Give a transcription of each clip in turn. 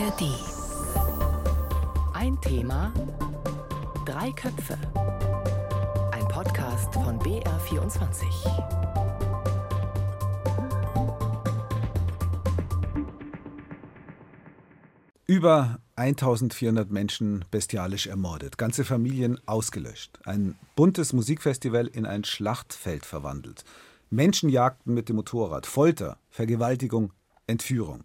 ARD. Ein Thema, drei Köpfe. Ein Podcast von BR24. Über 1400 Menschen bestialisch ermordet, ganze Familien ausgelöscht, ein buntes Musikfestival in ein Schlachtfeld verwandelt, Menschenjagden mit dem Motorrad, Folter, Vergewaltigung, Entführung.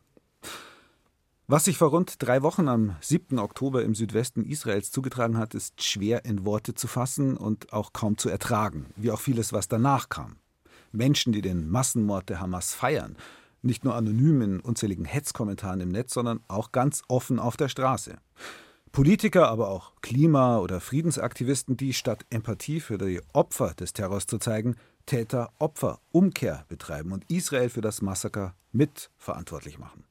Was sich vor rund drei Wochen am 7. Oktober im Südwesten Israels zugetragen hat, ist schwer in Worte zu fassen und auch kaum zu ertragen, wie auch vieles, was danach kam. Menschen, die den Massenmord der Hamas feiern, nicht nur anonym in unzähligen Hetzkommentaren im Netz, sondern auch ganz offen auf der Straße. Politiker, aber auch Klima- oder Friedensaktivisten, die statt Empathie für die Opfer des Terrors zu zeigen, Täter-Opfer-Umkehr betreiben und Israel für das Massaker mitverantwortlich machen.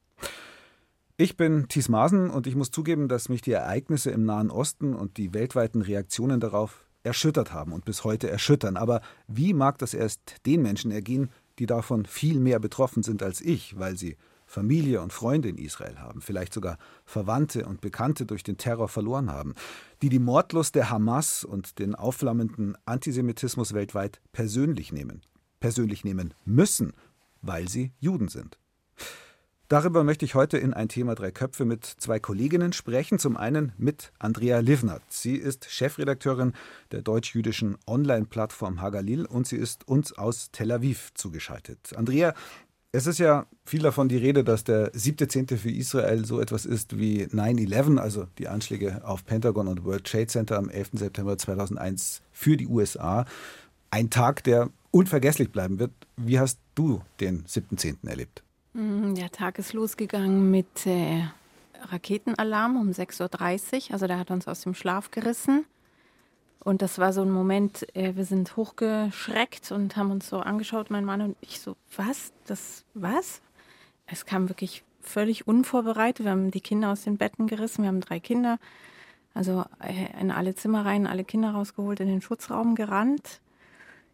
Ich bin Thies Maaßen und ich muss zugeben, dass mich die Ereignisse im Nahen Osten und die weltweiten Reaktionen darauf erschüttert haben und bis heute erschüttern. Aber wie mag das erst den Menschen ergehen, die davon viel mehr betroffen sind als ich, weil sie Familie und Freunde in Israel haben, vielleicht sogar Verwandte und Bekannte durch den Terror verloren haben, die die Mordlust der Hamas und den aufflammenden Antisemitismus weltweit persönlich nehmen, persönlich nehmen müssen, weil sie Juden sind. Darüber möchte ich heute in ein Thema drei Köpfe mit zwei Kolleginnen sprechen. Zum einen mit Andrea Livnert. Sie ist Chefredakteurin der deutsch-jüdischen Online-Plattform Hagalil und sie ist uns aus Tel Aviv zugeschaltet. Andrea, es ist ja viel davon die Rede, dass der 7.10. für Israel so etwas ist wie 9-11, also die Anschläge auf Pentagon und World Trade Center am 11. September 2001 für die USA. Ein Tag, der unvergesslich bleiben wird. Wie hast du den 7.10. erlebt? Mm, der Tag ist losgegangen mit äh, Raketenalarm um 6.30 Uhr. Also der hat uns aus dem Schlaf gerissen. Und das war so ein Moment, äh, wir sind hochgeschreckt und haben uns so angeschaut, mein Mann und ich so, was? Das, was? Es kam wirklich völlig unvorbereitet. Wir haben die Kinder aus den Betten gerissen. Wir haben drei Kinder. Also äh, in alle Zimmer rein, alle Kinder rausgeholt, in den Schutzraum gerannt.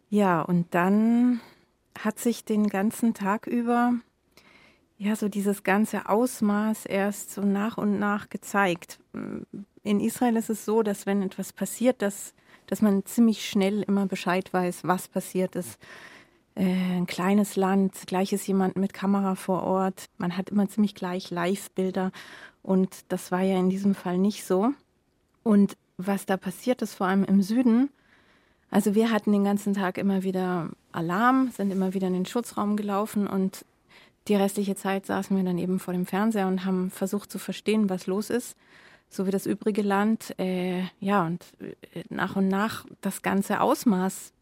Ja, und dann hat sich den ganzen Tag über ja, so dieses ganze Ausmaß erst so nach und nach gezeigt. In Israel ist es so, dass wenn etwas passiert, dass, dass man ziemlich schnell immer Bescheid weiß, was passiert ist. Äh, ein kleines Land, gleich ist jemand mit Kamera vor Ort. Man hat immer ziemlich gleich Live-Bilder. Und das war ja in diesem Fall nicht so. Und was da passiert ist, vor allem im Süden, also wir hatten den ganzen Tag immer wieder Alarm, sind immer wieder in den Schutzraum gelaufen und die restliche Zeit saßen wir dann eben vor dem Fernseher und haben versucht zu verstehen, was los ist, so wie das übrige Land. Äh, ja, und äh, nach und nach das ganze Ausmaß,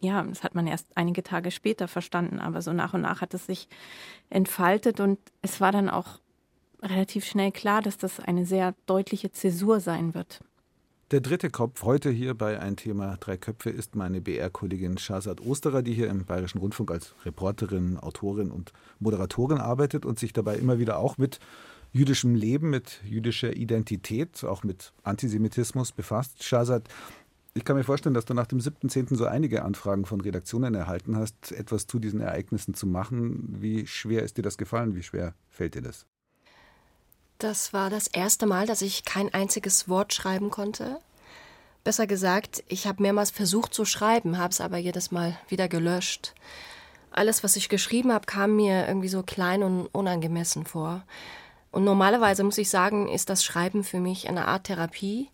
ja, das hat man erst einige Tage später verstanden, aber so nach und nach hat es sich entfaltet und es war dann auch relativ schnell klar, dass das eine sehr deutliche Zäsur sein wird. Der dritte Kopf heute hier bei Ein Thema Drei Köpfe ist meine BR-Kollegin Shazad Osterer, die hier im Bayerischen Rundfunk als Reporterin, Autorin und Moderatorin arbeitet und sich dabei immer wieder auch mit jüdischem Leben, mit jüdischer Identität, auch mit Antisemitismus befasst. Shazad, ich kann mir vorstellen, dass du nach dem 7.10. so einige Anfragen von Redaktionen erhalten hast, etwas zu diesen Ereignissen zu machen. Wie schwer ist dir das gefallen? Wie schwer fällt dir das? Das war das erste Mal, dass ich kein einziges Wort schreiben konnte. Besser gesagt, ich habe mehrmals versucht zu schreiben, habe es aber jedes Mal wieder gelöscht. Alles, was ich geschrieben habe, kam mir irgendwie so klein und unangemessen vor. Und normalerweise muss ich sagen, ist das Schreiben für mich eine Art Therapie,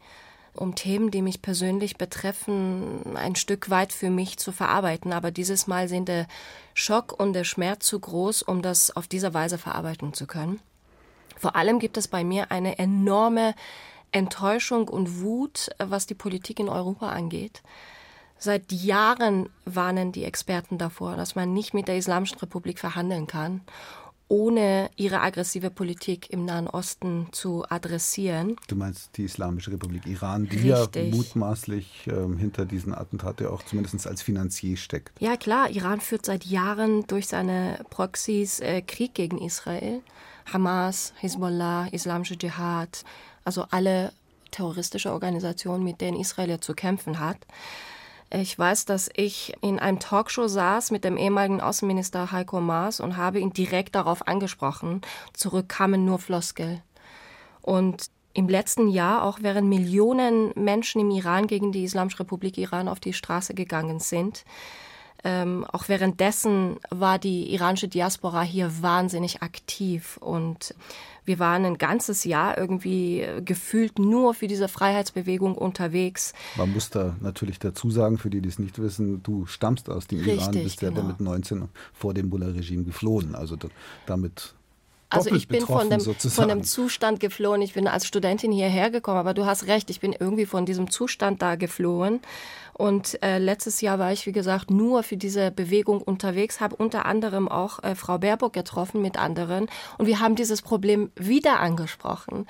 um Themen, die mich persönlich betreffen, ein Stück weit für mich zu verarbeiten. Aber dieses Mal sind der Schock und der Schmerz zu groß, um das auf diese Weise verarbeiten zu können. Vor allem gibt es bei mir eine enorme Enttäuschung und Wut, was die Politik in Europa angeht. Seit Jahren warnen die Experten davor, dass man nicht mit der Islamischen Republik verhandeln kann, ohne ihre aggressive Politik im Nahen Osten zu adressieren. Du meinst die Islamische Republik Iran, die Richtig. ja mutmaßlich äh, hinter diesen Attentate auch zumindest als Finanzier steckt. Ja klar, Iran führt seit Jahren durch seine Proxys äh, Krieg gegen Israel. Hamas, Hezbollah, Islamische Dschihad, also alle terroristische Organisationen, mit denen Israel zu kämpfen hat. Ich weiß, dass ich in einem Talkshow saß mit dem ehemaligen Außenminister Heiko Maas und habe ihn direkt darauf angesprochen. Zurück kamen nur Floskel. Und im letzten Jahr, auch während Millionen Menschen im Iran gegen die Islamische Republik Iran auf die Straße gegangen sind, ähm, auch währenddessen war die iranische Diaspora hier wahnsinnig aktiv und wir waren ein ganzes Jahr irgendwie äh, gefühlt nur für diese Freiheitsbewegung unterwegs. Man muss da natürlich dazu sagen, für die, die es nicht wissen, du stammst aus dem Richtig, Iran, bist genau. ja mit 19 vor dem Mullah-Regime geflohen. Also damit also ich bin von dem, von dem Zustand geflohen. Ich bin als Studentin hierher gekommen, aber du hast recht, ich bin irgendwie von diesem Zustand da geflohen. Und äh, letztes Jahr war ich, wie gesagt, nur für diese Bewegung unterwegs, habe unter anderem auch äh, Frau Baerbock getroffen mit anderen. Und wir haben dieses Problem wieder angesprochen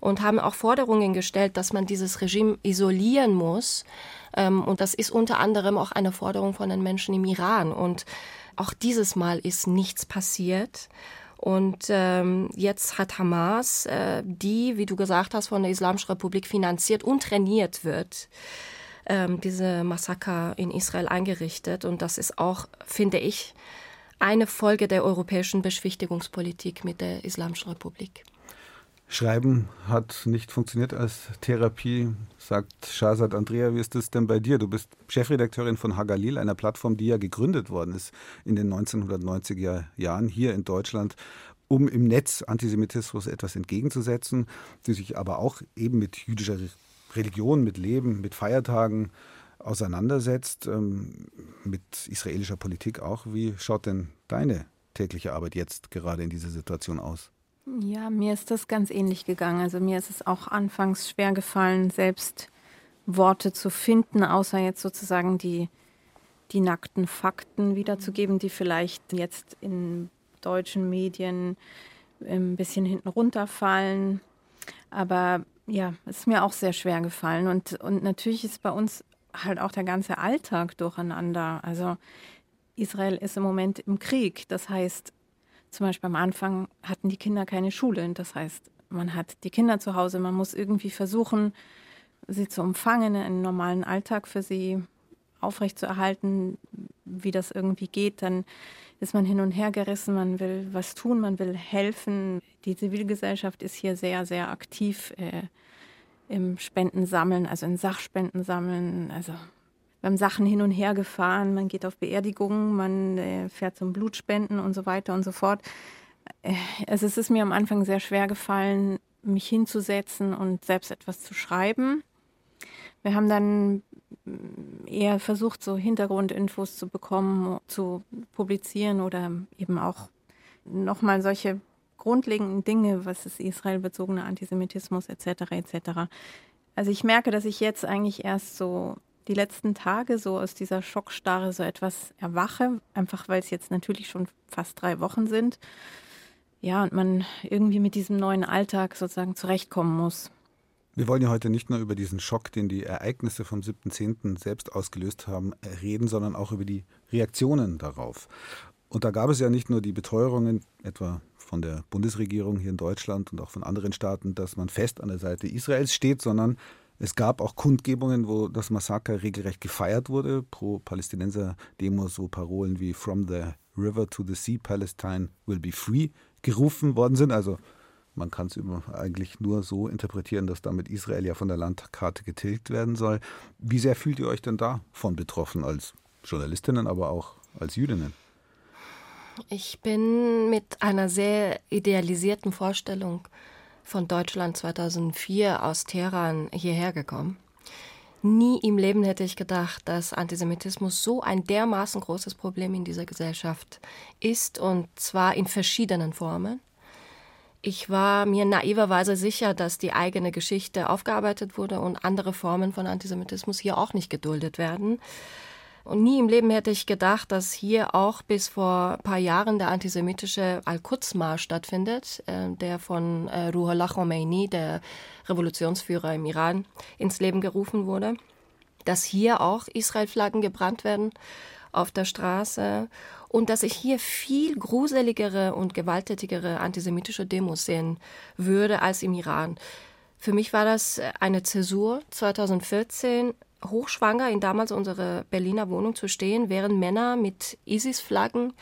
und haben auch Forderungen gestellt, dass man dieses Regime isolieren muss. Ähm, und das ist unter anderem auch eine Forderung von den Menschen im Iran. Und auch dieses Mal ist nichts passiert. Und ähm, jetzt hat Hamas, äh, die, wie du gesagt hast, von der Islamischen Republik finanziert und trainiert wird, ähm, diese Massaker in Israel eingerichtet. Und das ist auch, finde ich, eine Folge der europäischen Beschwichtigungspolitik mit der Islamischen Republik. Schreiben hat nicht funktioniert als Therapie, sagt Shahzad Andrea. Wie ist es denn bei dir? Du bist Chefredakteurin von Hagalil, einer Plattform, die ja gegründet worden ist in den 1990er Jahren hier in Deutschland, um im Netz Antisemitismus etwas entgegenzusetzen, die sich aber auch eben mit jüdischer Religion, mit Leben, mit Feiertagen auseinandersetzt, ähm, mit israelischer Politik auch. Wie schaut denn deine tägliche Arbeit jetzt gerade in dieser Situation aus? Ja, mir ist das ganz ähnlich gegangen. Also mir ist es auch anfangs schwer gefallen, selbst Worte zu finden, außer jetzt sozusagen die, die nackten Fakten wiederzugeben, die vielleicht jetzt in deutschen Medien ein bisschen hinten runterfallen. Aber ja, es ist mir auch sehr schwer gefallen. Und, und natürlich ist bei uns halt auch der ganze Alltag durcheinander. Also Israel ist im Moment im Krieg. Das heißt, zum Beispiel am Anfang hatten die Kinder keine Schule. Das heißt, man hat die Kinder zu Hause, man muss irgendwie versuchen, sie zu umfangen, einen normalen Alltag für sie aufrechtzuerhalten, wie das irgendwie geht. Dann ist man hin und her gerissen, man will was tun, man will helfen. Die Zivilgesellschaft ist hier sehr, sehr aktiv äh, im Spendensammeln, also in Sachspendensammeln. Also haben Sachen hin und her gefahren, man geht auf Beerdigungen, man äh, fährt zum Blutspenden und so weiter und so fort. Äh, also es ist mir am Anfang sehr schwer gefallen, mich hinzusetzen und selbst etwas zu schreiben. Wir haben dann mm, eher versucht, so Hintergrundinfos zu bekommen, zu publizieren oder eben auch nochmal solche grundlegenden Dinge, was ist israelbezogener Antisemitismus etc. etc. Also ich merke, dass ich jetzt eigentlich erst so die letzten Tage so aus dieser Schockstarre so etwas erwache, einfach weil es jetzt natürlich schon fast drei Wochen sind. Ja, und man irgendwie mit diesem neuen Alltag sozusagen zurechtkommen muss. Wir wollen ja heute nicht nur über diesen Schock, den die Ereignisse vom 7.10. selbst ausgelöst haben, reden, sondern auch über die Reaktionen darauf. Und da gab es ja nicht nur die Beteuerungen, etwa von der Bundesregierung hier in Deutschland und auch von anderen Staaten, dass man fest an der Seite Israels steht, sondern es gab auch Kundgebungen, wo das Massaker regelrecht gefeiert wurde, pro Palästinenser-Demos, wo Parolen wie From the River to the Sea, Palestine will be free gerufen worden sind. Also man kann es eigentlich nur so interpretieren, dass damit Israel ja von der Landkarte getilgt werden soll. Wie sehr fühlt ihr euch denn davon betroffen als Journalistinnen, aber auch als Jüdinnen? Ich bin mit einer sehr idealisierten Vorstellung von Deutschland 2004 aus Teheran hierher gekommen. Nie im Leben hätte ich gedacht, dass Antisemitismus so ein dermaßen großes Problem in dieser Gesellschaft ist und zwar in verschiedenen Formen. Ich war mir naiverweise sicher, dass die eigene Geschichte aufgearbeitet wurde und andere Formen von Antisemitismus hier auch nicht geduldet werden. Und nie im Leben hätte ich gedacht, dass hier auch bis vor ein paar Jahren der antisemitische Al-Quds-Marsch stattfindet, äh, der von äh, Ruhollah Khomeini, der Revolutionsführer im Iran, ins Leben gerufen wurde. Dass hier auch Israel-Flaggen gebrannt werden auf der Straße und dass ich hier viel gruseligere und gewalttätigere antisemitische Demos sehen würde als im Iran. Für mich war das eine Zäsur 2014 hochschwanger in damals unsere Berliner Wohnung zu stehen, während Männer mit ISIS-Flaggen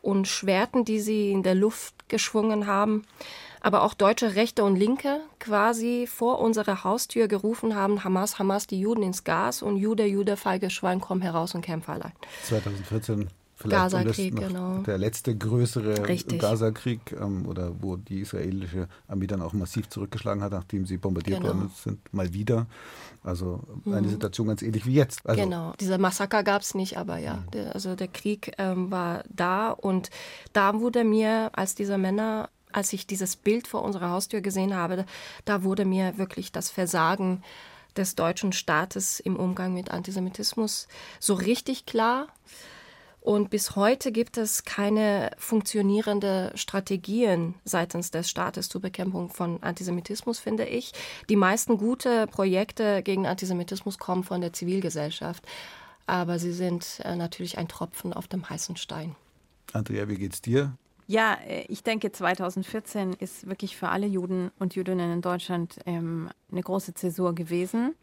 und Schwerten, die sie in der Luft geschwungen haben, aber auch deutsche Rechte und Linke quasi vor unserer Haustür gerufen haben, Hamas, Hamas, die Juden ins Gas und Jude, Jude, feige Schwein, komm heraus und kämpfe allein. 2014 Gaza-Krieg, genau. Der letzte größere Richtig. Gaza-Krieg, ähm, oder wo die israelische Armee dann auch massiv zurückgeschlagen hat, nachdem sie bombardiert Genau. worden sind, mal wieder. Also eine Situation ganz ähnlich wie jetzt. Also, genau, diese Massaker gab es nicht, aber ja, der, also der Krieg ähm, war da und da wurde mir, als diese Männer, als ich dieses Bild vor unserer Haustür gesehen habe, da wurde mir wirklich das Versagen des deutschen Staates im Umgang mit Antisemitismus so richtig klar. Und bis heute gibt es keine funktionierende Strategien seitens des Staates zur Bekämpfung von Antisemitismus, finde ich. Die meisten gute Projekte gegen Antisemitismus kommen von der Zivilgesellschaft, aber sie sind äh, natürlich ein Tropfen auf dem heißen Stein. Andrea, wie geht's dir? Ja, äh, ich denke, 2014 ist wirklich für alle Juden und Jüdinnen in Deutschland ähm, eine große Zäsur gewesen.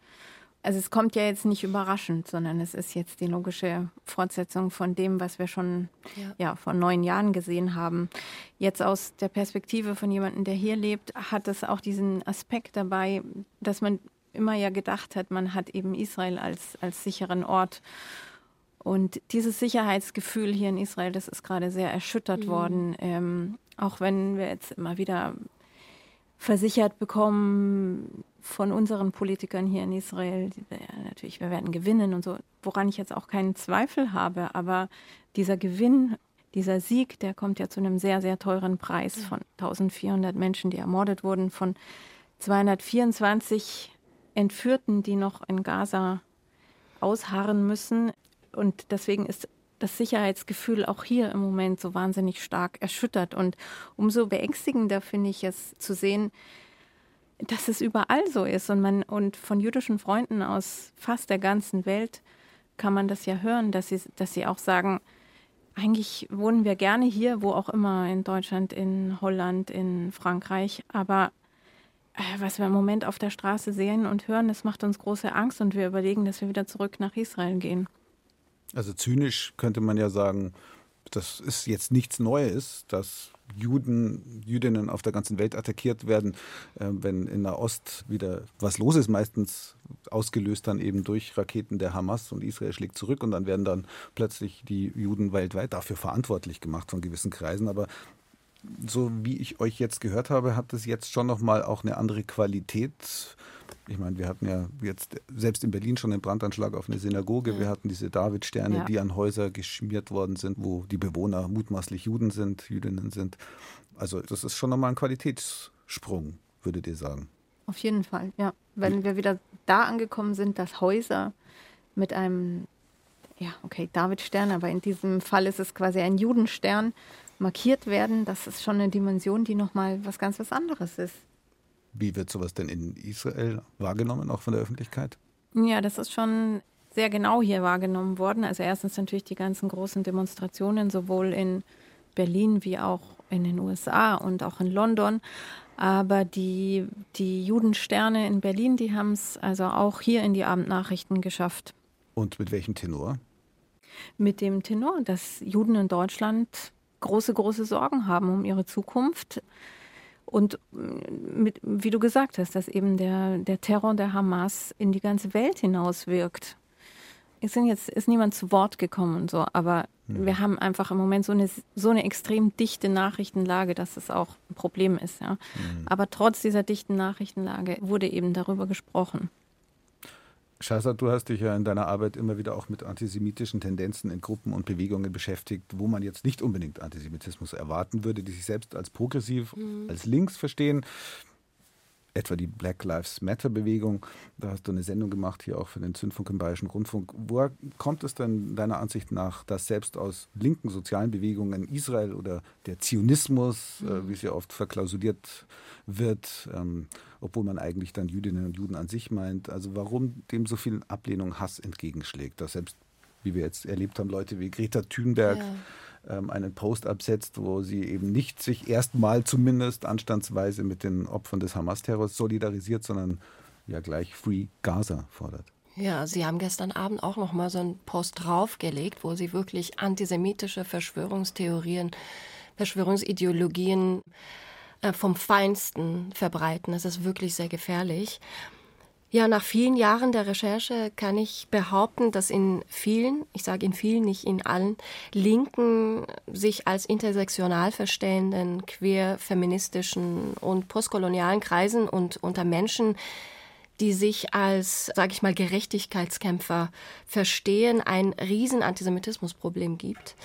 Also es kommt ja jetzt nicht überraschend, sondern es ist jetzt die logische Fortsetzung von dem, was wir schon Ja. ja. vor neun Jahren gesehen haben. Jetzt aus der Perspektive von jemandem, der hier lebt, hat es auch diesen Aspekt dabei, dass man immer ja gedacht hat, man hat eben Israel als, als sicheren Ort. Und dieses Sicherheitsgefühl hier in Israel, das ist gerade sehr erschüttert worden. Ähm, auch wenn wir jetzt immer wieder versichert bekommen von unseren Politikern hier in Israel, die, ja, natürlich, wir werden gewinnen und so, woran ich jetzt auch keinen Zweifel habe. Aber dieser Gewinn, dieser Sieg, der kommt ja zu einem sehr, sehr teuren Preis von 1400 Menschen, die ermordet wurden, von 224 Entführten, die noch in Gaza ausharren müssen. Und deswegen ist das Sicherheitsgefühl auch hier im Moment so wahnsinnig stark erschüttert. Und umso beängstigender finde ich es zu sehen, dass es überall so ist. Und, man, und von jüdischen Freunden aus fast der ganzen Welt kann man das ja hören, dass sie, dass sie auch sagen, eigentlich wohnen wir gerne hier, wo auch immer, in Deutschland, in Holland, in Frankreich. Aber äh, was wir im Moment auf der Straße sehen und hören, das macht uns große Angst und wir überlegen, dass wir wieder zurück nach Israel gehen. Also zynisch könnte man ja sagen, das ist jetzt nichts Neues, dass Juden, Jüdinnen auf der ganzen Welt attackiert werden, äh, wenn in der Ost wieder was los ist, meistens ausgelöst dann eben durch Raketen der Hamas und Israel schlägt zurück und dann werden dann plötzlich die Juden weltweit dafür verantwortlich gemacht von gewissen Kreisen. Aber so wie ich euch jetzt gehört habe, hat es jetzt schon nochmal auch eine andere Qualität. Ich meine, wir hatten ja jetzt selbst in Berlin schon einen Brandanschlag auf eine Synagoge. Wir hatten diese Davidsterne, Ja. die an Häuser geschmiert worden sind, wo die Bewohner mutmaßlich Juden sind, Jüdinnen sind. Also das ist schon nochmal ein Qualitätssprung, würdet ihr sagen. Auf jeden Fall, ja. Wenn wir wieder da angekommen sind, dass Häuser mit einem, ja, okay, Davidstern, aber in diesem Fall ist es quasi ein Judenstern, markiert werden, das ist schon eine Dimension, die nochmal was ganz was anderes ist. Wie wird sowas denn in Israel wahrgenommen, auch von der Öffentlichkeit? Ja, das ist schon sehr genau hier wahrgenommen worden. Also erstens natürlich die ganzen großen Demonstrationen, sowohl in Berlin wie auch in den USA und auch in London. Aber die, die Judensterne in Berlin, die haben es also auch hier in die Abendnachrichten geschafft. Und mit welchem Tenor? Mit dem Tenor, dass Juden in Deutschland große, große Sorgen haben um ihre Zukunft. Und mm, mit, wie du gesagt hast, dass eben der, der Terror der Hamas in die ganze Welt hinaus wirkt. Es sind jetzt, ist niemand zu Wort gekommen und so, aber wir haben einfach im Moment so eine, so eine extrem dichte Nachrichtenlage, dass es auch ein Problem ist. Ja. Aber trotz dieser dichten Nachrichtenlage wurde eben darüber gesprochen. Shazad, du hast dich ja in deiner Arbeit immer wieder auch mit antisemitischen Tendenzen in Gruppen und Bewegungen beschäftigt, wo man jetzt nicht unbedingt Antisemitismus erwarten würde, die sich selbst als progressiv, als links verstehen. Etwa die Black Lives Matter Bewegung. Da hast du eine Sendung gemacht, hier auch für den Zündfunk im Bayerischen Rundfunk. Woher kommt es denn deiner Ansicht nach, dass selbst aus linken sozialen Bewegungen Israel oder der Zionismus, äh, wie es ja oft verklausuliert wird, ähm, obwohl man eigentlich dann Jüdinnen und Juden an sich meint, also warum dem so viel Ablehnung, Hass entgegenschlägt, dass selbst, wie wir jetzt erlebt haben, Leute wie Greta Thunberg ähm, einen Post absetzt, wo sie eben nicht sich erstmal zumindest anstandsweise mit den Opfern des Hamas-Terrors solidarisiert, sondern ja gleich Free Gaza fordert. Ja, Sie haben gestern Abend auch noch mal so einen Post draufgelegt, wo Sie wirklich antisemitische Verschwörungstheorien, Verschwörungsideologien äh, vom Feinsten verbreiten. Das ist wirklich sehr gefährlich. Ja, nach vielen Jahren der Recherche kann ich behaupten, dass in vielen, ich sage in vielen, nicht in allen, linken, sich als intersektional verstehenden, queer, feministischen und postkolonialen Kreisen und unter Menschen, die sich als, sage ich mal, Gerechtigkeitskämpfer verstehen, ein riesen Antisemitismusproblem gibt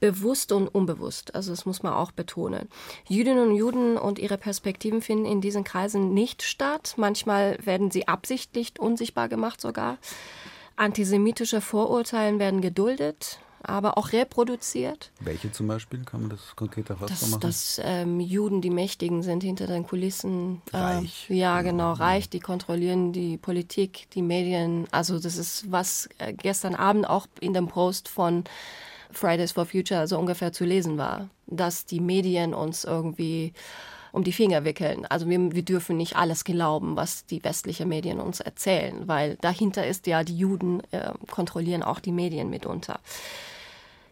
bewusst und unbewusst. Also das muss man auch betonen. Jüdinnen und Juden und ihre Perspektiven finden in diesen Kreisen nicht statt. Manchmal werden sie absichtlich unsichtbar gemacht sogar. Antisemitische Vorurteile werden geduldet, aber auch reproduziert. Welche zum Beispiel? Kann man das konkreter festmachen? Dass, dass ähm, Juden die Mächtigen sind hinter den Kulissen. Reich. Äh, ja, genau, reich. Die kontrollieren die Politik, die Medien. Also das ist, was äh, gestern Abend auch in dem Post von Fridays for Future so ungefähr zu lesen war, dass die Medien uns irgendwie um die Finger wickeln. Also wir, wir dürfen nicht alles glauben, was die westlichen Medien uns erzählen, weil dahinter ist ja, die Juden äh, kontrollieren auch die Medien mitunter.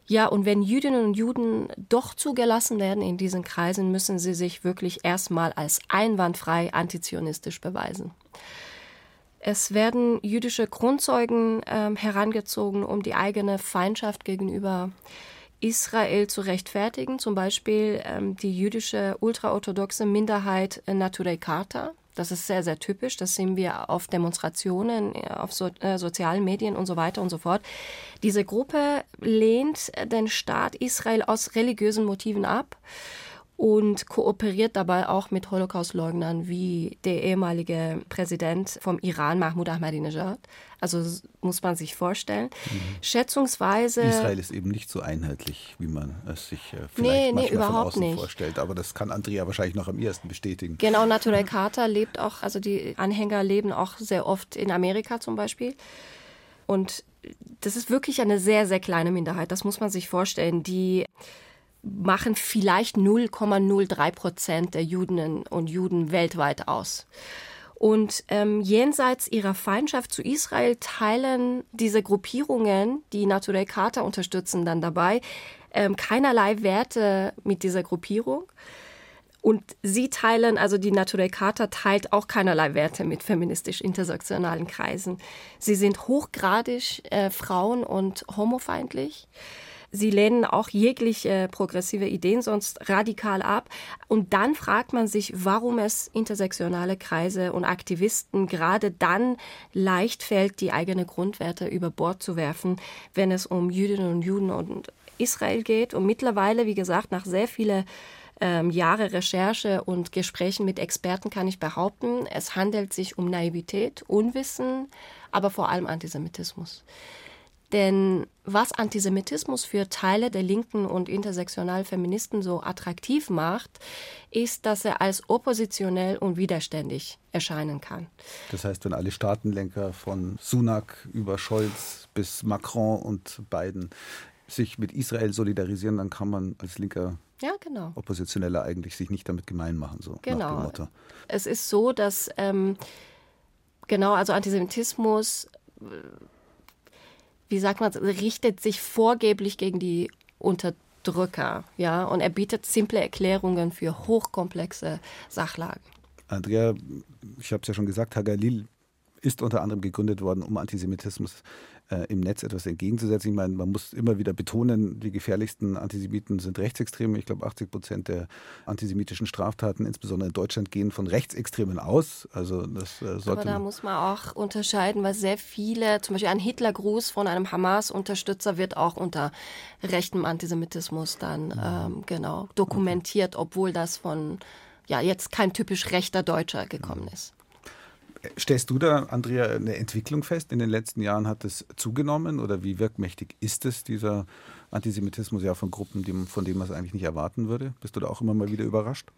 Ja, und wenn Jüdinnen und Juden doch zugelassen werden in diesen Kreisen, müssen sie sich wirklich erstmal als einwandfrei antizionistisch beweisen. Es werden jüdische Grundzeugen äh, herangezogen, um die eigene Feindschaft gegenüber Israel zu rechtfertigen. Zum Beispiel ähm, die jüdische ultraorthodoxe Minderheit Naturei Karta. Das ist sehr, sehr typisch. Das sehen wir auf Demonstrationen, auf so, äh, sozialen Medien und so weiter und so fort. Diese Gruppe lehnt den Staat Israel aus religiösen Motiven ab und kooperiert dabei auch mit Holocaustleugnern wie der ehemalige Präsident vom Iran, Mahmoud Ahmadinejad. Also muss man sich vorstellen. Mhm. Schätzungsweise. Israel ist eben nicht so einheitlich, wie man es sich äh, vielleicht nee, nee, überhaupt von außen nicht. vorstellt. Aber das kann Andrea wahrscheinlich noch am ehesten bestätigen. Genau, Naturel Carter lebt auch, also die Anhänger leben auch sehr oft in Amerika zum Beispiel. Und das ist wirklich eine sehr, sehr kleine Minderheit. Das muss man sich vorstellen, die machen vielleicht 0,03 Prozent der Juden und Juden weltweit aus. Und ähm, jenseits ihrer Feindschaft zu Israel teilen diese Gruppierungen, die Naturel Charta unterstützen, dann dabei ähm, keinerlei Werte mit dieser Gruppierung. Und sie teilen, also die Naturel Charta teilt auch keinerlei Werte mit feministisch-intersektionalen Kreisen. Sie sind hochgradig äh, frauen- und homofeindlich. Sie lehnen auch jegliche progressive Ideen sonst radikal ab. Und dann fragt man sich, warum es intersektionale Kreise und Aktivisten gerade dann leicht fällt, die eigenen Grundwerte über Bord zu werfen, wenn es um Jüdinnen und Juden und Israel geht. Und mittlerweile, wie gesagt, nach sehr vielen ähm, Jahre Recherche und Gesprächen mit Experten kann ich behaupten, es handelt sich um Naivität, Unwissen, aber vor allem Antisemitismus. Denn was Antisemitismus für Teile der linken und intersektionalen Feministen so attraktiv macht, ist, dass er als oppositionell und widerständig erscheinen kann. Das heißt, wenn alle Staatenlenker von Sunak über Scholz bis Macron und Biden sich mit Israel solidarisieren, dann kann man als linker ja, genau. Oppositioneller eigentlich sich nicht damit gemein machen. So genau. Es ist so, dass ähm, genau, also Antisemitismus wie sagt man, richtet sich vorgeblich gegen die Unterdrücker, ja, und er bietet simple Erklärungen für hochkomplexe Sachlagen. Andrea, ich habe es ja schon gesagt, Hagalil ist unter anderem gegründet worden, um Antisemitismus äh, im Netz etwas entgegenzusetzen. Ich meine, man muss immer wieder betonen, die gefährlichsten Antisemiten sind Rechtsextreme. Ich glaube, 80 Prozent der antisemitischen Straftaten, insbesondere in Deutschland, gehen von Rechtsextremen aus. Also das äh, sollte Aber da muss man auch unterscheiden, weil sehr viele, zum Beispiel ein Hitlergruß von einem Hamas-Unterstützer wird auch unter rechtem Antisemitismus dann ähm, genau dokumentiert, obwohl das von ja jetzt kein typisch rechter Deutscher gekommen ist. Stellst du da, Andrea, eine Entwicklung fest? In den letzten Jahren hat es zugenommen oder wie wirkmächtig ist es, dieser Antisemitismus ja von Gruppen, von denen man es eigentlich nicht erwarten würde? Bist du da auch immer mal wieder überrascht?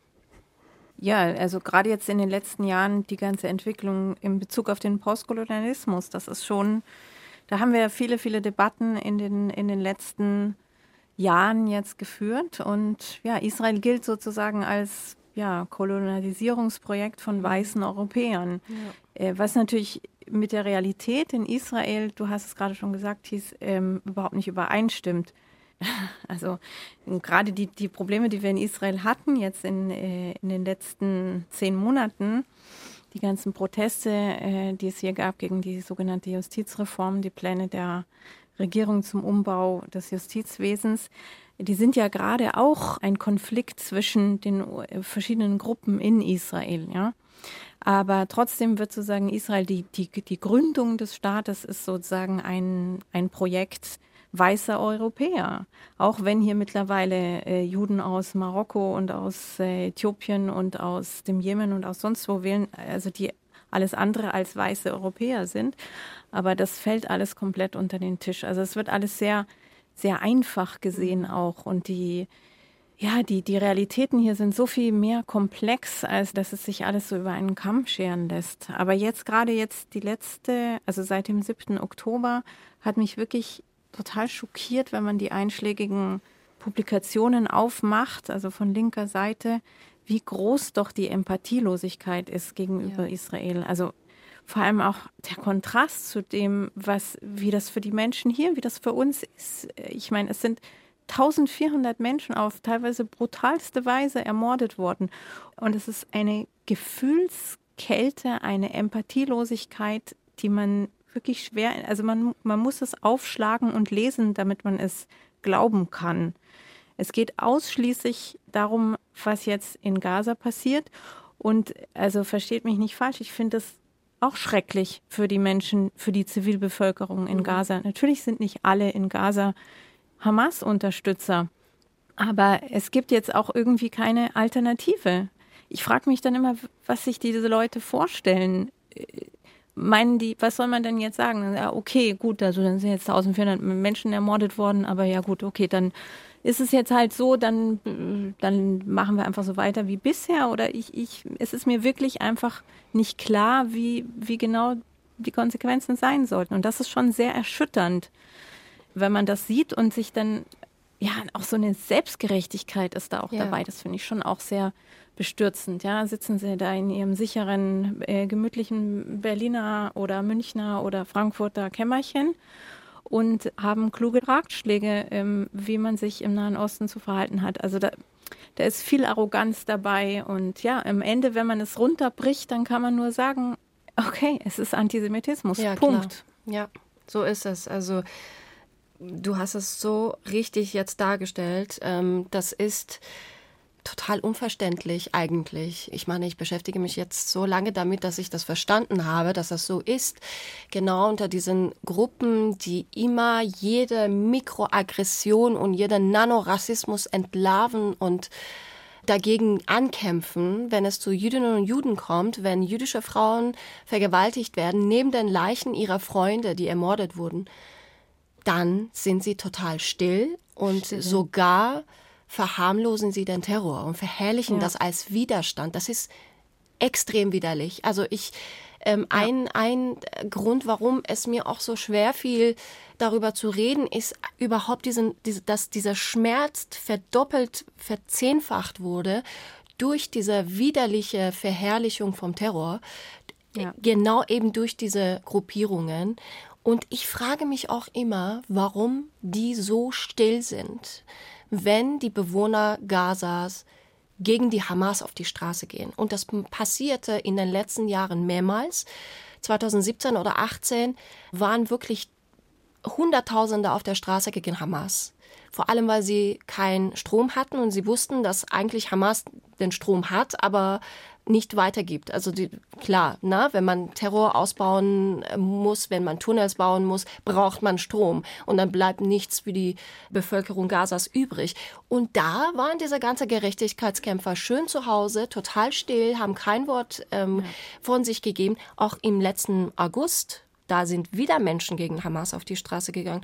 Ja, also gerade jetzt in den letzten Jahren die ganze Entwicklung in Bezug auf den Postkolonialismus, das ist schon, da haben wir viele, viele Debatten in den, in den letzten Jahren jetzt geführt. Und ja, Israel gilt sozusagen als ja, Kolonialisierungsprojekt von weißen Europäern. Ja. Äh, was natürlich mit der Realität in Israel, du hast es gerade schon gesagt, hieß, ähm, überhaupt nicht übereinstimmt. Also gerade die, die Probleme, die wir in Israel hatten, jetzt in, äh, in den letzten zehn Monaten, die ganzen Proteste, äh, die es hier gab gegen die sogenannte Justizreform, die Pläne der Regierung zum Umbau des Justizwesens, die sind ja gerade auch ein Konflikt zwischen den äh, verschiedenen Gruppen in Israel, ja. Aber trotzdem wird sozusagen Israel, die, die, die Gründung des Staates ist sozusagen ein, ein Projekt weißer Europäer. Auch wenn hier mittlerweile äh, Juden aus Marokko und aus äh, Äthiopien und aus dem Jemen und aus sonst wo wählen, also die alles andere als weiße Europäer sind. Aber das fällt alles komplett unter den Tisch. Also es wird alles sehr, sehr einfach gesehen auch. Und die, ja, die, die Realitäten hier sind so viel mehr komplex, als dass es sich alles so über einen Kamm scheren lässt. Aber jetzt, gerade jetzt die letzte, also seit dem 7. Oktober, hat mich wirklich total schockiert, wenn man die einschlägigen Publikationen aufmacht, also von linker Seite, wie groß doch die Empathielosigkeit ist gegenüber ja. Israel. Also vor allem auch der Kontrast zu dem, was, wie das für die Menschen hier, wie das für uns ist. Ich meine, es sind 1400 Menschen auf teilweise brutalste Weise ermordet worden. Und es ist eine Gefühlskälte, eine Empathielosigkeit, die man wirklich schwer, also man, man muss es aufschlagen und lesen, damit man es glauben kann. Es geht ausschließlich darum, was jetzt in Gaza passiert. Und also versteht mich nicht falsch, ich finde es auch schrecklich für die Menschen, für die Zivilbevölkerung in mhm. Gaza. Natürlich sind nicht alle in Gaza Hamas-Unterstützer. Aber es gibt jetzt auch irgendwie keine Alternative. Ich frage mich dann immer, was sich diese Leute vorstellen. Meinen die, was soll man denn jetzt sagen? Ja, okay, gut, also dann sind jetzt 1400 Menschen ermordet worden, aber ja gut, okay, dann ist es jetzt halt so, dann, dann machen wir einfach so weiter wie bisher. Oder ich, ich, es ist mir wirklich einfach nicht klar, wie, wie genau die Konsequenzen sein sollten. Und das ist schon sehr erschütternd wenn man das sieht und sich dann, ja, auch so eine Selbstgerechtigkeit ist da auch ja. dabei. Das finde ich schon auch sehr bestürzend. Ja, sitzen Sie da in Ihrem sicheren, äh, gemütlichen Berliner oder Münchner oder Frankfurter Kämmerchen und haben kluge Ratschläge, ähm, wie man sich im Nahen Osten zu verhalten hat. Also da, da ist viel Arroganz dabei und ja, am Ende, wenn man es runterbricht, dann kann man nur sagen, okay, es ist Antisemitismus. Ja, Punkt. Klar. Ja, so ist es. Also du hast es so richtig jetzt dargestellt. Ähm, das ist total unverständlich eigentlich. Ich meine, ich beschäftige mich jetzt so lange damit, dass ich das verstanden habe, dass das so ist. Genau unter diesen Gruppen, die immer jede Mikroaggression und jeden Nanorassismus entlarven und dagegen ankämpfen, wenn es zu Jüdinnen und Juden kommt, wenn jüdische Frauen vergewaltigt werden, neben den Leichen ihrer Freunde, die ermordet wurden dann sind sie total still und still. sogar verharmlosen sie den Terror und verherrlichen ja. das als Widerstand. Das ist extrem widerlich. Also ich, ähm, ja. ein, ein Grund, warum es mir auch so schwer fiel, darüber zu reden, ist überhaupt diesen, diese, dass dieser Schmerz verdoppelt, verzehnfacht wurde durch diese widerliche Verherrlichung vom Terror. Ja. Genau eben durch diese Gruppierungen. Und ich frage mich auch immer, warum die so still sind, wenn die Bewohner Gazas gegen die Hamas auf die Straße gehen. Und das passierte in den letzten Jahren mehrmals. 2017 oder 2018 waren wirklich Hunderttausende auf der Straße gegen Hamas. Vor allem, weil sie keinen Strom hatten und sie wussten, dass eigentlich Hamas den Strom hat, aber nicht weitergibt. Also die, klar, na, wenn man Terror ausbauen muss, wenn man Tunnels bauen muss, braucht man Strom und dann bleibt nichts für die Bevölkerung Gazas übrig. Und da waren diese ganzen Gerechtigkeitskämpfer schön zu Hause, total still, haben kein Wort ähm, ja. von sich gegeben. Auch im letzten August, da sind wieder Menschen gegen Hamas auf die Straße gegangen.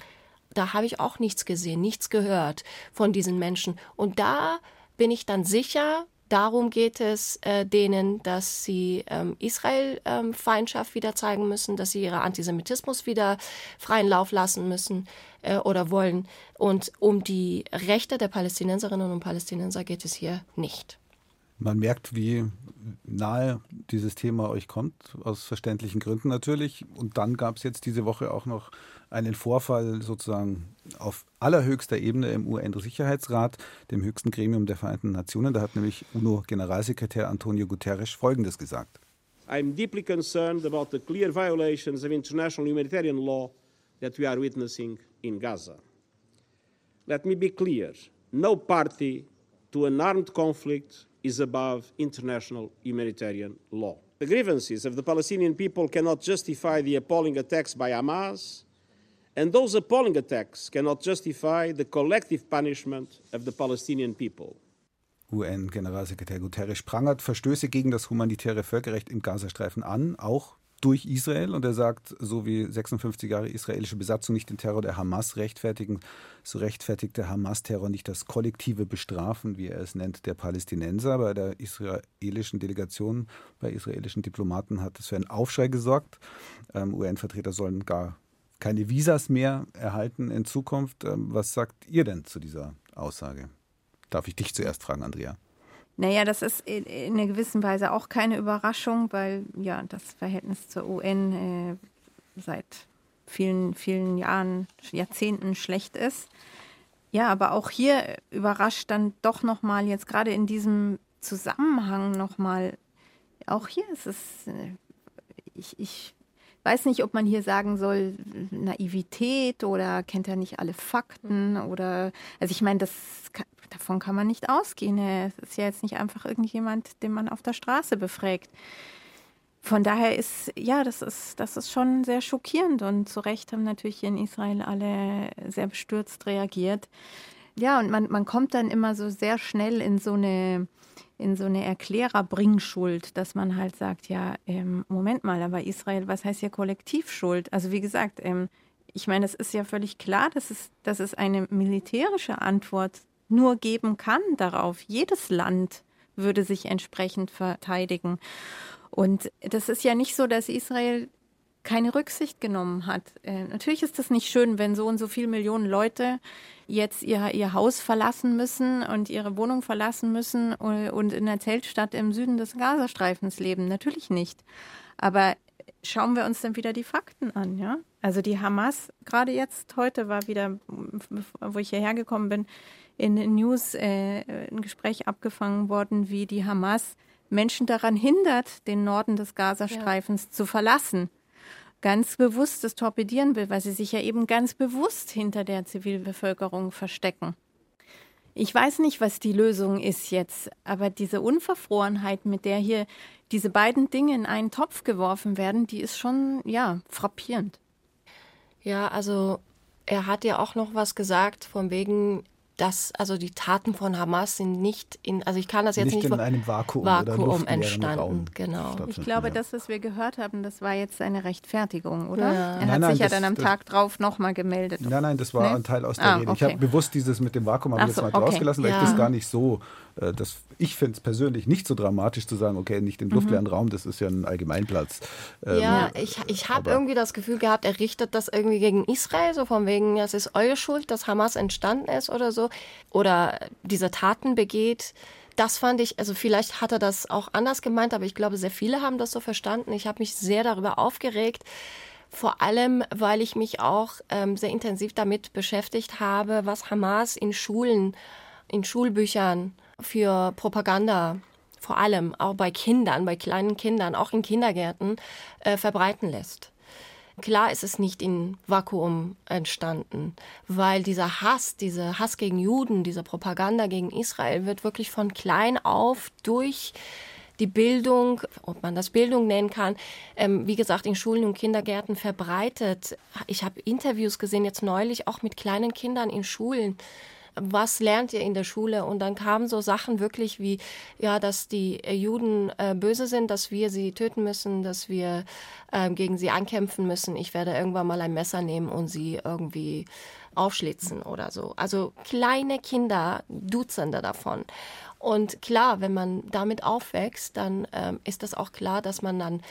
Da habe ich auch nichts gesehen, nichts gehört von diesen Menschen. Und da bin ich dann sicher, Darum geht es äh, denen, dass sie ähm, Israel-Feindschaft ähm, wieder zeigen müssen, dass sie ihre Antisemitismus wieder freien Lauf lassen müssen äh, oder wollen. Und um die Rechte der Palästinenserinnen und Palästinenser geht es hier nicht. Man merkt, wie nahe dieses Thema euch kommt, aus verständlichen Gründen natürlich. Und dann gab es jetzt diese Woche auch noch einen Vorfall sozusagen auf allerhöchster Ebene im UN-Sicherheitsrat, dem höchsten Gremium der Vereinten Nationen. Da hat nämlich UNO-Generalsekretär Antonio Guterres Folgendes gesagt. I'm deeply concerned about the clear violations of international humanitarian law that we are witnessing in Gaza. Let me be clear no party to an armed conflict is above international humanitarian law. The grievances of the Palestinian people cannot justify the appalling attacks by Hamas, and those appalling attacks cannot justify the collective punishment of the Palestinian people. UN-Generalsekretär Guterres prangert Verstöße gegen das humanitäre Völkerrecht im Gazastreifen an, auch durch Israel und er sagt, so wie 56 Jahre israelische Besatzung nicht den Terror der Hamas rechtfertigen, so rechtfertigt der Hamas-Terror nicht das kollektive Bestrafen, wie er es nennt, der Palästinenser. Bei der israelischen Delegation, bei israelischen Diplomaten hat es für einen Aufschrei gesorgt. Ähm, UN-Vertreter sollen gar keine Visas mehr erhalten in Zukunft. Ähm, was sagt ihr denn zu dieser Aussage? Darf ich dich zuerst fragen, Andrea? Naja, das ist in einer gewissen Weise auch keine Überraschung, weil ja das Verhältnis zur UN äh, seit vielen, vielen Jahren, Jahrzehnten schlecht ist. Ja, aber auch hier überrascht dann doch nochmal, jetzt gerade in diesem Zusammenhang nochmal, auch hier ist es, äh, ich, ich weiß nicht, ob man hier sagen soll, Naivität oder kennt er nicht alle Fakten oder, also ich meine, das davon kann man nicht ausgehen. Es ist ja jetzt nicht einfach irgendjemand, den man auf der Straße befragt. Von daher ist, ja, das ist, das ist schon sehr schockierend und zu Recht haben natürlich hier in Israel alle sehr bestürzt reagiert. Ja, und man, man kommt dann immer so sehr schnell in so eine, in so eine Erklärerbringschuld, dass man halt sagt, ja, ähm, Moment mal, aber Israel, was heißt hier Kollektivschuld? Also wie gesagt, ähm, ich meine, es ist ja völlig klar, dass es, dass es eine militärische Antwort nur geben kann darauf. Jedes Land würde sich entsprechend verteidigen. Und das ist ja nicht so, dass Israel keine Rücksicht genommen hat. Äh, natürlich ist es nicht schön, wenn so und so viele Millionen Leute jetzt ihr, ihr Haus verlassen müssen und ihre Wohnung verlassen müssen und in einer Zeltstadt im Süden des Gazastreifens leben. Natürlich nicht. Aber schauen wir uns dann wieder die Fakten an, ja? Also die Hamas, gerade jetzt, heute war wieder, wo ich hierher gekommen bin, in den News äh, ein Gespräch abgefangen worden, wie die Hamas Menschen daran hindert, den Norden des Gazastreifens ja. zu verlassen. Ganz bewusst das torpedieren will, weil sie sich ja eben ganz bewusst hinter der Zivilbevölkerung verstecken. Ich weiß nicht, was die Lösung ist jetzt, aber diese Unverfrorenheit, mit der hier diese beiden Dinge in einen Topf geworfen werden, die ist schon, ja, frappierend. Ja, also er hat ja auch noch was gesagt, von wegen, dass also die Taten von Hamas sind nicht in, also ich kann das jetzt nicht, nicht in einem Vakuum, Vakuum entstanden, Raum genau. Ich glaube, ja. das, was wir gehört haben, das war jetzt eine Rechtfertigung, oder? Ja. Er nein, hat nein, sich ja dann am das, Tag drauf nochmal gemeldet. Nein, nein, das war nee? ein Teil aus der ah, Rede. Ich okay. habe bewusst dieses mit dem Vakuum habe jetzt mal okay. rausgelassen, weil ja. ich das gar nicht so, äh, das, ich finde es persönlich nicht so dramatisch zu sagen, okay, nicht den luftleeren mhm. Raum, das ist ja ein Allgemeinplatz. Ähm, ja, ich, ich habe irgendwie das Gefühl gehabt, er richtet das irgendwie gegen Israel, so von wegen, es ist eure Schuld, dass Hamas entstanden ist oder so oder diese Taten begeht. Das fand ich, also vielleicht hat er das auch anders gemeint, aber ich glaube, sehr viele haben das so verstanden. Ich habe mich sehr darüber aufgeregt, vor allem, weil ich mich auch ähm, sehr intensiv damit beschäftigt habe, was Hamas in Schulen, in Schulbüchern für Propaganda vor allem auch bei Kindern, bei kleinen Kindern, auch in Kindergärten äh, verbreiten lässt. Klar ist es nicht in Vakuum entstanden, weil dieser Hass, dieser Hass gegen Juden, diese Propaganda gegen Israel wird wirklich von klein auf durch die Bildung, ob man das Bildung nennen kann, ähm, wie gesagt, in Schulen und Kindergärten verbreitet. Ich habe Interviews gesehen, jetzt neulich auch mit kleinen Kindern in Schulen, was lernt ihr in der Schule? Und dann kamen so Sachen wirklich wie, ja, dass die Juden äh, böse sind, dass wir sie töten müssen, dass wir äh, gegen sie ankämpfen müssen. Ich werde irgendwann mal ein Messer nehmen und sie irgendwie aufschlitzen oder so. Also kleine Kinder, Dutzende davon. Und klar, wenn man damit aufwächst, dann ähm, ist das auch klar, dass man dann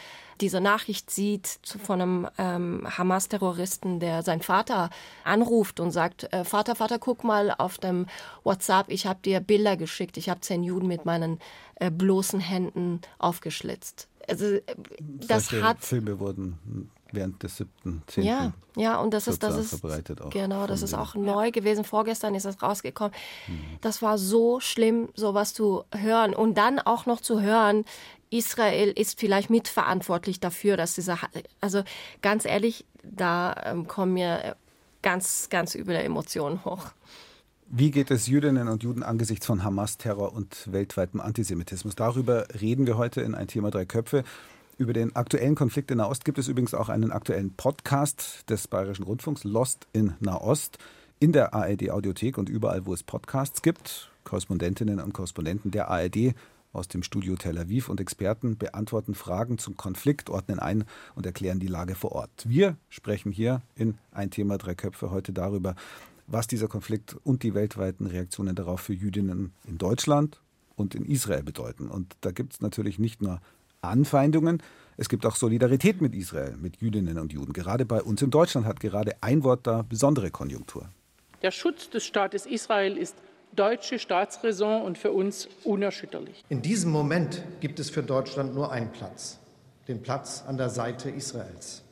diese Nachricht sieht zu, von einem ähm, Hamas-Terroristen, der seinen Vater anruft und sagt, äh, Vater, Vater, guck mal auf dem WhatsApp, ich habe dir Bilder geschickt, ich habe zehn Juden mit meinen äh, bloßen Händen aufgeschlitzt. Also äh, das Solche hat Filme wurden während des siebten, zehnten ja, ja, und das ist, das ist, genau, das ist auch neu gewesen. Vorgestern ist das rausgekommen. Das war so schlimm, sowas zu hören und dann auch noch zu hören, Israel ist vielleicht mitverantwortlich dafür, dass diese, also ganz ehrlich, da ähm, kommen mir äh, ganz, ganz üble Emotionen hoch. Wie geht es Jüdinnen und Juden angesichts von Hamas-Terror und weltweitem Antisemitismus? Darüber reden wir heute in ein Thema drei Köpfe. Über den aktuellen Konflikt in Nahost gibt es übrigens auch einen aktuellen Podcast des Bayerischen Rundfunks, Lost in Nahost, in der ARD Audiothek und überall, wo es Podcasts gibt. Korrespondentinnen und Korrespondenten der ARD aus dem Studio Tel Aviv und Experten beantworten Fragen zum Konflikt, ordnen ein und erklären die Lage vor Ort. Wir sprechen hier in ein Thema drei Köpfe heute darüber, was dieser Konflikt und die weltweiten Reaktionen darauf für Jüdinnen in Deutschland und in Israel bedeuten. Und da gibt es natürlich nicht nur Anfeindungen, es gibt auch Solidarität mit Israel, mit Jüdinnen und Juden. Gerade bei uns in Deutschland hat gerade ein Wort da besondere Konjunktur. Der Schutz des Staates Israel ist deutsche Staatsräson und für uns unerschütterlich. In diesem Moment gibt es für Deutschland nur einen Platz, den Platz an der Seite Israels.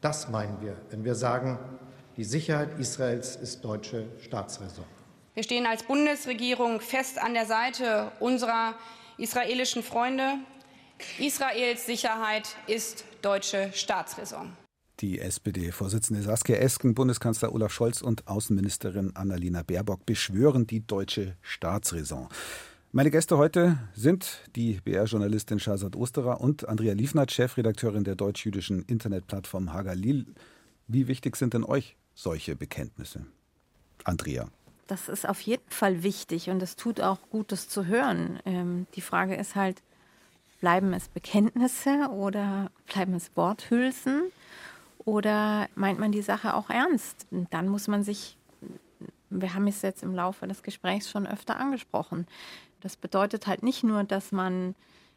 Das meinen wir, wenn wir sagen, die Sicherheit Israels ist deutsche Staatsräson. Wir stehen als Bundesregierung fest an der Seite unserer israelischen Freunde. Israels Sicherheit ist deutsche Staatsräson. Die SPD-Vorsitzende Saskia Esken, Bundeskanzler Olaf Scholz und Außenministerin Annalena Baerbock beschwören die deutsche Staatsräson. Meine Gäste heute sind die BR-Journalistin Shazad Osterer und Andrea Liefnert, Chefredakteurin der deutsch-jüdischen Internetplattform Hagalil. Wie wichtig sind denn euch solche Bekenntnisse? Andrea. Das ist auf jeden Fall wichtig und es tut auch gut, das zu hören. Ähm, die Frage ist halt, bleiben es Bekenntnisse oder bleiben es Worthülsen oder meint man die Sache auch ernst? Und dann muss man sich, wir haben es jetzt im Laufe des Gesprächs schon öfter angesprochen, das bedeutet halt nicht nur, dass man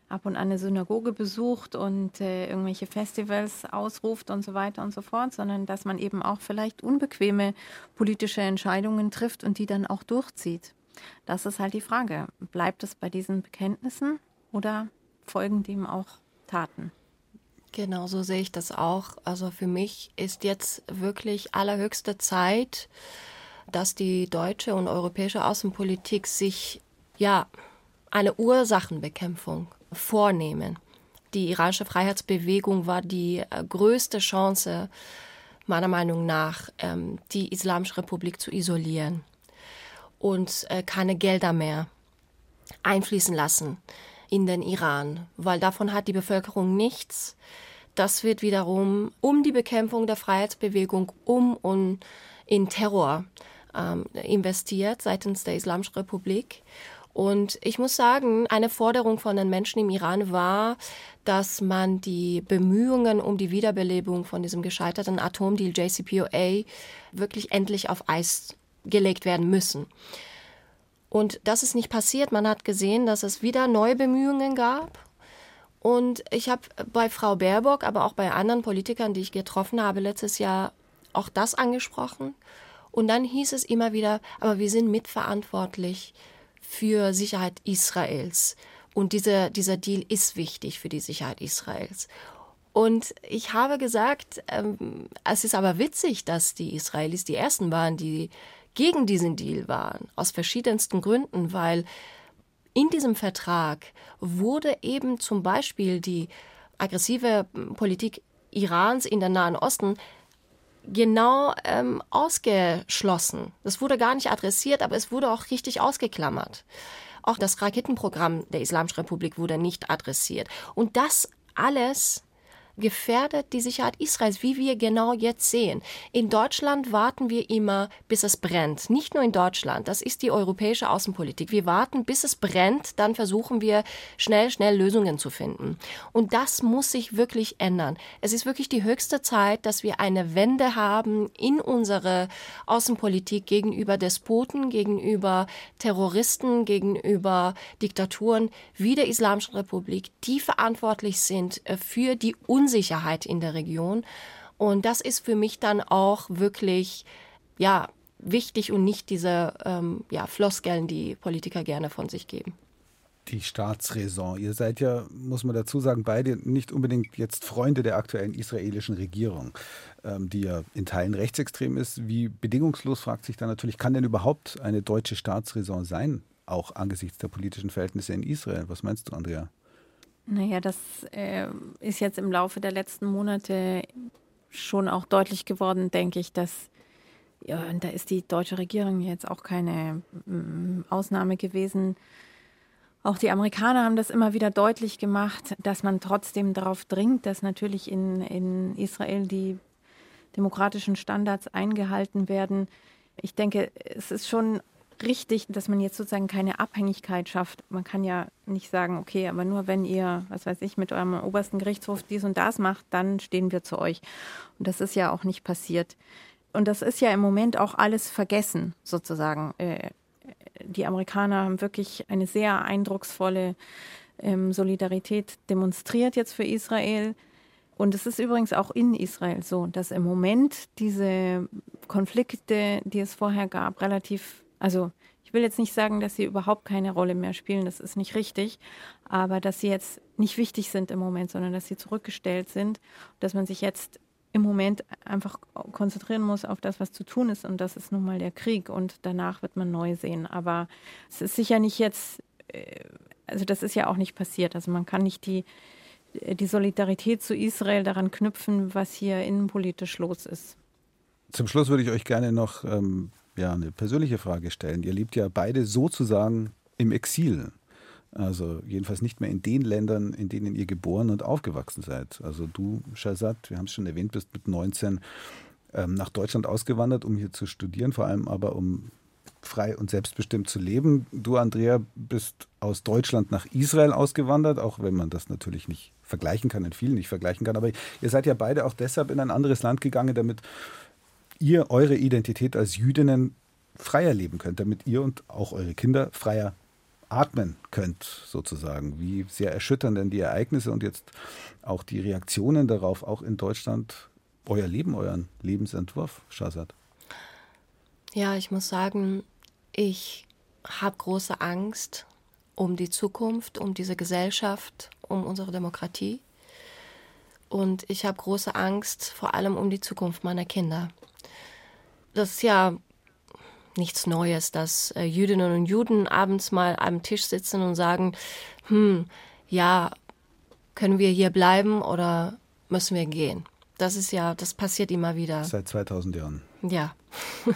ab und an eine Synagoge besucht und äh, irgendwelche Festivals ausruft und so weiter und so fort, sondern dass man eben auch vielleicht unbequeme politische Entscheidungen trifft und die dann auch durchzieht. Das ist halt die Frage. Bleibt es bei diesen Bekenntnissen oder folgen dem auch Taten? Genau, so sehe ich das auch. Also für mich ist jetzt wirklich allerhöchste Zeit, dass die deutsche und europäische Außenpolitik sich ja eine Ursachenbekämpfung vornehmen. Die iranische Freiheitsbewegung war die äh, größte Chance, meiner Meinung nach, ähm, die Islamische Republik zu isolieren und äh, keine Gelder mehr einfließen lassen in den Iran, weil davon hat die Bevölkerung nichts. Das wird wiederum um die Bekämpfung der Freiheitsbewegung um und in Terror ähm, investiert seitens der Islamischen Republik. Und ich muss sagen, eine Forderung von den Menschen im Iran war, dass man die Bemühungen um die Wiederbelebung von diesem gescheiterten Atomdeal JCPOA wirklich endlich auf Eis gelegt werden müssen. Und das ist nicht passiert. Man hat gesehen, dass es wieder neue Bemühungen gab. Und ich habe bei Frau Baerbock, aber auch bei anderen Politikern, die ich getroffen habe letztes Jahr, auch das angesprochen. Und dann hieß es immer wieder, aber wir sind mitverantwortlich für Sicherheit Israels. Und dieser, dieser Deal ist wichtig für die Sicherheit Israels. Und ich habe gesagt, ähm, es ist aber witzig, dass die Israelis die ersten waren, die gegen diesen Deal waren, aus verschiedensten Gründen, weil in diesem Vertrag wurde eben zum Beispiel die aggressive Politik Irans in der Nahen Osten genau ähm, ausgeschlossen. Das wurde gar nicht adressiert, aber es wurde auch richtig ausgeklammert. Auch das Raketenprogramm der Islamischen Republik wurde nicht adressiert. Und das alles gefährdet die Sicherheit Israels, wie wir genau jetzt sehen. In Deutschland warten wir immer, bis es brennt. Nicht nur in Deutschland. Das ist die europäische Außenpolitik. Wir warten, bis es brennt. Dann versuchen wir schnell, schnell Lösungen zu finden. Und das muss sich wirklich ändern. Es ist wirklich die höchste Zeit, dass wir eine Wende haben in unsere Außenpolitik gegenüber Despoten, gegenüber Terroristen, gegenüber Diktaturen wie der Islamischen Republik, die verantwortlich sind äh, für die Unsicherheit in der Region. Und das ist für mich dann auch wirklich, ja, wichtig und nicht diese ähm, ja, Floskeln, die Politiker gerne von sich geben. Die Staatsräson. Ihr seid ja, muss man dazu sagen, beide nicht unbedingt jetzt Freunde der aktuellen israelischen Regierung, ähm, die ja in Teilen rechtsextrem ist. Wie bedingungslos, fragt sich dann natürlich, kann denn überhaupt eine deutsche Staatsräson sein, auch angesichts der politischen Verhältnisse in Israel? Was meinst du, Andrea? Naja, das äh, ist jetzt im Laufe der letzten Monate schon auch deutlich geworden, denke ich, dass ja, da ist die deutsche Regierung jetzt auch keine mm, Ausnahme gewesen. Auch die Amerikaner haben das immer wieder deutlich gemacht, dass man trotzdem darauf dringt, dass natürlich in, in Israel die demokratischen Standards eingehalten werden. Ich denke, es ist schon richtig, dass man jetzt sozusagen keine Abhängigkeit schafft. Man kann ja nicht sagen, okay, aber nur wenn ihr, was weiß ich, mit eurem obersten Gerichtshof dies und das macht, dann stehen wir zu euch. Und das ist ja auch nicht passiert. Und das ist ja im Moment auch alles vergessen, sozusagen. Äh, die Amerikaner haben wirklich eine sehr eindrucksvolle ähm, Solidarität demonstriert jetzt für Israel. Und es ist übrigens auch in Israel so, dass im Moment diese Konflikte, die es vorher gab, relativ also ich will jetzt nicht sagen, dass sie überhaupt keine Rolle mehr spielen, das ist nicht richtig, aber dass sie jetzt nicht wichtig sind im Moment, sondern dass sie zurückgestellt sind, dass man sich jetzt im Moment einfach konzentrieren muss auf das, was zu tun ist und das ist nun mal der Krieg und danach wird man neu sehen. Aber es ist sicher nicht jetzt, äh, also das ist ja auch nicht passiert. Also man kann nicht die, die Solidarität zu Israel daran knüpfen, was hier innenpolitisch los ist. Zum Schluss würde ich euch gerne noch ähm, ja, eine persönliche Frage stellen. Ihr lebt ja beide sozusagen im Exil. Also jedenfalls nicht mehr in den Ländern, in denen ihr geboren und aufgewachsen seid. Also du, Shazad, wir haben es schon erwähnt, bist mit 19 ähm, nach Deutschland ausgewandert, um hier zu studieren, vor allem aber um frei und selbstbestimmt zu leben. Du, Andrea, bist aus Deutschland nach Israel ausgewandert, auch wenn man das natürlich nicht vergleichen kann, in vielen nicht vergleichen kann. Aber ihr seid ja beide auch deshalb in ein anderes Land gegangen, damit ihr eure Identität als Jüdinnen freier leben könnt, damit ihr und auch eure Kinder freier atmen könnt, sozusagen. Wie sehr erschüttern denn die Ereignisse und jetzt auch die Reaktionen darauf, auch in Deutschland, euer Leben, euren Lebensentwurf, Shazad? Ja, ich muss sagen, ich habe große Angst um die Zukunft, um diese Gesellschaft, um unsere Demokratie. Und ich habe große Angst vor allem um die Zukunft meiner Kinder das ist ja nichts Neues, dass äh, Jüdinnen und Juden abends mal am Tisch sitzen und sagen, hm, ja, können wir hier bleiben oder müssen wir gehen? Das ist ja, das passiert immer wieder. Seit 2000 Jahren. Ja.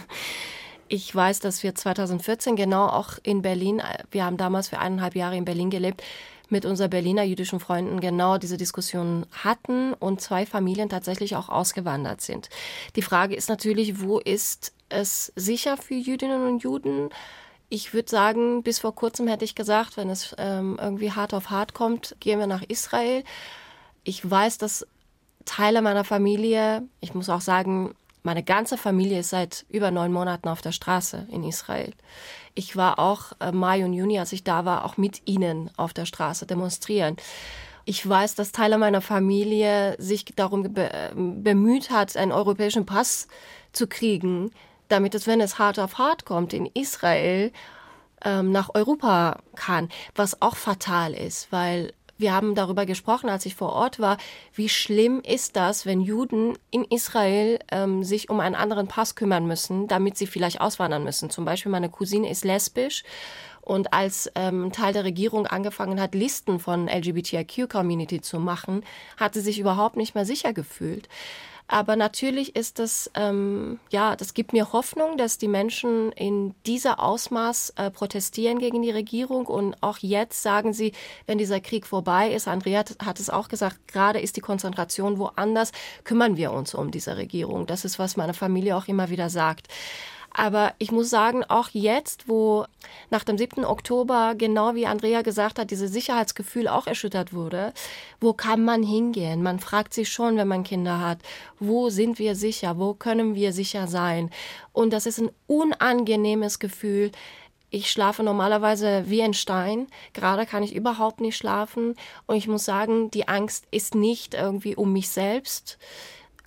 Ich weiß, dass wir 2014 genau auch in Berlin, äh, wir haben damals für eineinhalb Jahre in Berlin gelebt, mit unseren Berliner jüdischen Freunden genau diese Diskussion hatten und zwei Familien tatsächlich auch ausgewandert sind. Die Frage ist natürlich, wo ist es sicher für Jüdinnen und Juden? Ich würde sagen, bis vor kurzem hätte ich gesagt, wenn es ähm, irgendwie hart auf hart kommt, gehen wir nach Israel. Ich weiß, dass Teile meiner Familie, ich muss auch sagen, meine ganze Familie ist seit über neun Monaten auf der Straße in Israel. Ich war auch äh, Mai und Juni, als ich da war, auch mit ihnen auf der Straße demonstrieren. Ich weiß, dass Teile meiner Familie sich darum be bemüht hat, einen europäischen Pass zu kriegen, damit es, wenn es hart auf hart kommt, in Israel ähm, nach Europa kann, was auch fatal ist, weil wir haben darüber gesprochen, als ich vor Ort war, wie schlimm ist das, wenn Juden in Israel ähm, sich um einen anderen Pass kümmern müssen, damit sie vielleicht auswandern müssen. Zum Beispiel meine Cousine ist lesbisch und als ähm, Teil der Regierung angefangen hat, Listen von LGBTIQ-Community zu machen, hat sie sich überhaupt nicht mehr sicher gefühlt. Aber natürlich ist das, ähm, ja, das gibt mir Hoffnung, dass die Menschen in dieser Ausmaß äh, protestieren gegen die Regierung. Und auch jetzt sagen sie, wenn dieser Krieg vorbei ist, Andrea hat es auch gesagt, gerade ist die Konzentration woanders, kümmern wir uns um diese Regierung. Das ist, was meine Familie auch immer wieder sagt. Aber ich muss sagen, auch jetzt, wo nach dem 7. Oktober, genau wie Andrea gesagt hat, dieses Sicherheitsgefühl auch erschüttert wurde, wo kann man hingehen? Man fragt sich schon, wenn man Kinder hat, wo sind wir sicher? Wo können wir sicher sein? Und das ist ein unangenehmes Gefühl. Ich schlafe normalerweise wie ein Stein. Gerade kann ich überhaupt nicht schlafen. Und ich muss sagen, die Angst ist nicht irgendwie um mich selbst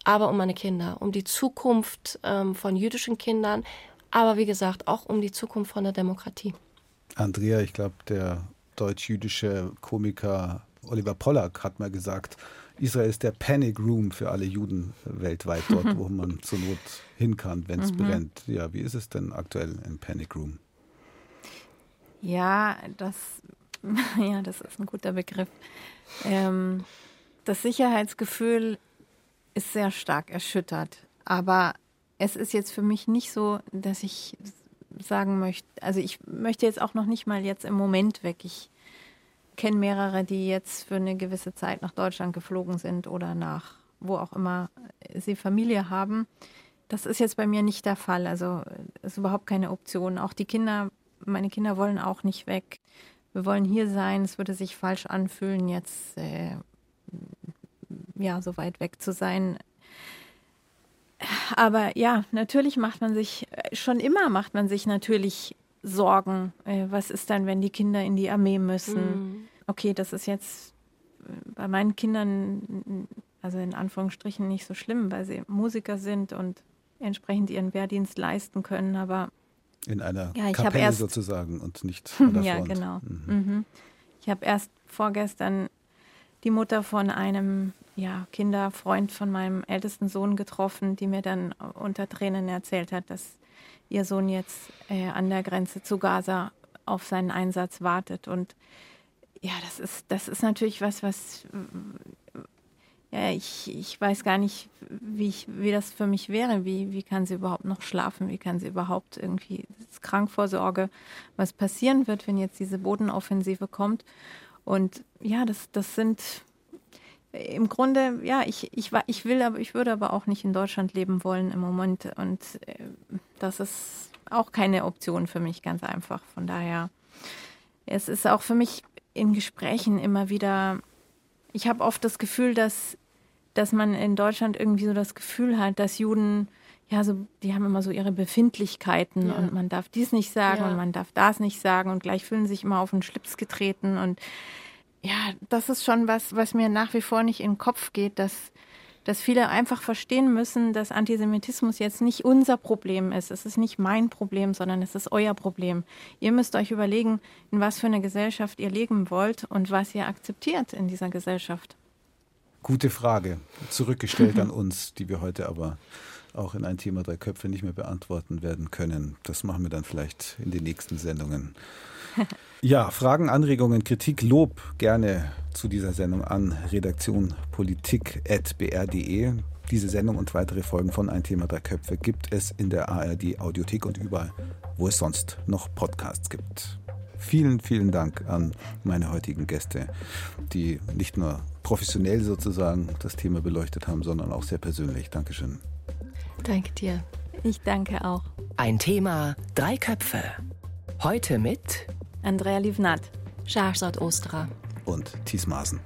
aber um meine Kinder, um die Zukunft ähm, von jüdischen Kindern, aber wie gesagt auch um die Zukunft von der Demokratie. Andrea, ich glaube, der deutsch-jüdische Komiker Oliver Pollack hat mal gesagt, Israel ist der Panic Room für alle Juden weltweit, dort, wo man zur Not hin kann, wenn es mhm. brennt. Ja, wie ist es denn aktuell im Panic Room? Ja, das, ja, das ist ein guter Begriff. Ähm, das Sicherheitsgefühl ist sehr stark erschüttert. Aber es ist jetzt für mich nicht so, dass ich sagen möchte, also ich möchte jetzt auch noch nicht mal jetzt im Moment weg. Ich kenne mehrere, die jetzt für eine gewisse Zeit nach Deutschland geflogen sind oder nach wo auch immer sie Familie haben. Das ist jetzt bei mir nicht der Fall. Also ist überhaupt keine Option. Auch die Kinder, meine Kinder wollen auch nicht weg. Wir wollen hier sein. Es würde sich falsch anfühlen, jetzt äh, ja, so weit weg zu sein. Aber ja, natürlich macht man sich, schon immer macht man sich natürlich Sorgen. Äh, was ist dann, wenn die Kinder in die Armee müssen? Mhm. Okay, das ist jetzt äh, bei meinen Kindern, also in Anführungsstrichen, nicht so schlimm, weil sie Musiker sind und entsprechend ihren Wehrdienst leisten können, aber in einer ja, Kapelle erst, sozusagen und nicht an der Ja, Front. genau. Mhm. Mhm. Ich habe erst vorgestern die Mutter von einem ja, Kinderfreund von meinem ältesten Sohn getroffen, die mir dann unter Tränen erzählt hat, dass ihr Sohn jetzt äh, an der Grenze zu Gaza auf seinen Einsatz wartet. Und ja, das ist, das ist natürlich was, was ja, ich, ich weiß gar nicht, wie, ich, wie das für mich wäre. Wie, wie kann sie überhaupt noch schlafen? Wie kann sie überhaupt irgendwie Krankvorsorge, was passieren wird, wenn jetzt diese Bodenoffensive kommt? Und ja, das, das sind im Grunde, ja, ich, ich, ich will, aber ich würde aber auch nicht in Deutschland leben wollen im Moment. Und äh, das ist auch keine Option für mich, ganz einfach. Von daher, es ist auch für mich in Gesprächen immer wieder, ich habe oft das Gefühl, dass, dass man in Deutschland irgendwie so das Gefühl hat, dass Juden, ja, so, die haben immer so ihre Befindlichkeiten ja. und man darf dies nicht sagen ja. und man darf das nicht sagen und gleich fühlen sich immer auf den Schlips getreten und ja, das ist schon was, was mir nach wie vor nicht in den Kopf geht, dass, dass viele einfach verstehen müssen, dass Antisemitismus jetzt nicht unser Problem ist. Es ist nicht mein Problem, sondern es ist euer Problem. Ihr müsst euch überlegen, in was für eine Gesellschaft ihr leben wollt und was ihr akzeptiert in dieser Gesellschaft. Gute Frage, zurückgestellt an uns, die wir heute aber auch in ein Thema drei Köpfe nicht mehr beantworten werden können. Das machen wir dann vielleicht in den nächsten Sendungen. Ja, Fragen, Anregungen, Kritik, Lob gerne zu dieser Sendung an redaktionpolitik.br.de. Diese Sendung und weitere Folgen von Ein Thema der Köpfe gibt es in der ARD Audiothek und überall, wo es sonst noch Podcasts gibt. Vielen, vielen Dank an meine heutigen Gäste, die nicht nur professionell sozusagen das Thema beleuchtet haben, sondern auch sehr persönlich. Dankeschön. Danke dir. Ich danke auch. Ein Thema, drei Köpfe. Heute mit Andrea Livnat, Shahrzad Ostra und Thies Maaßen.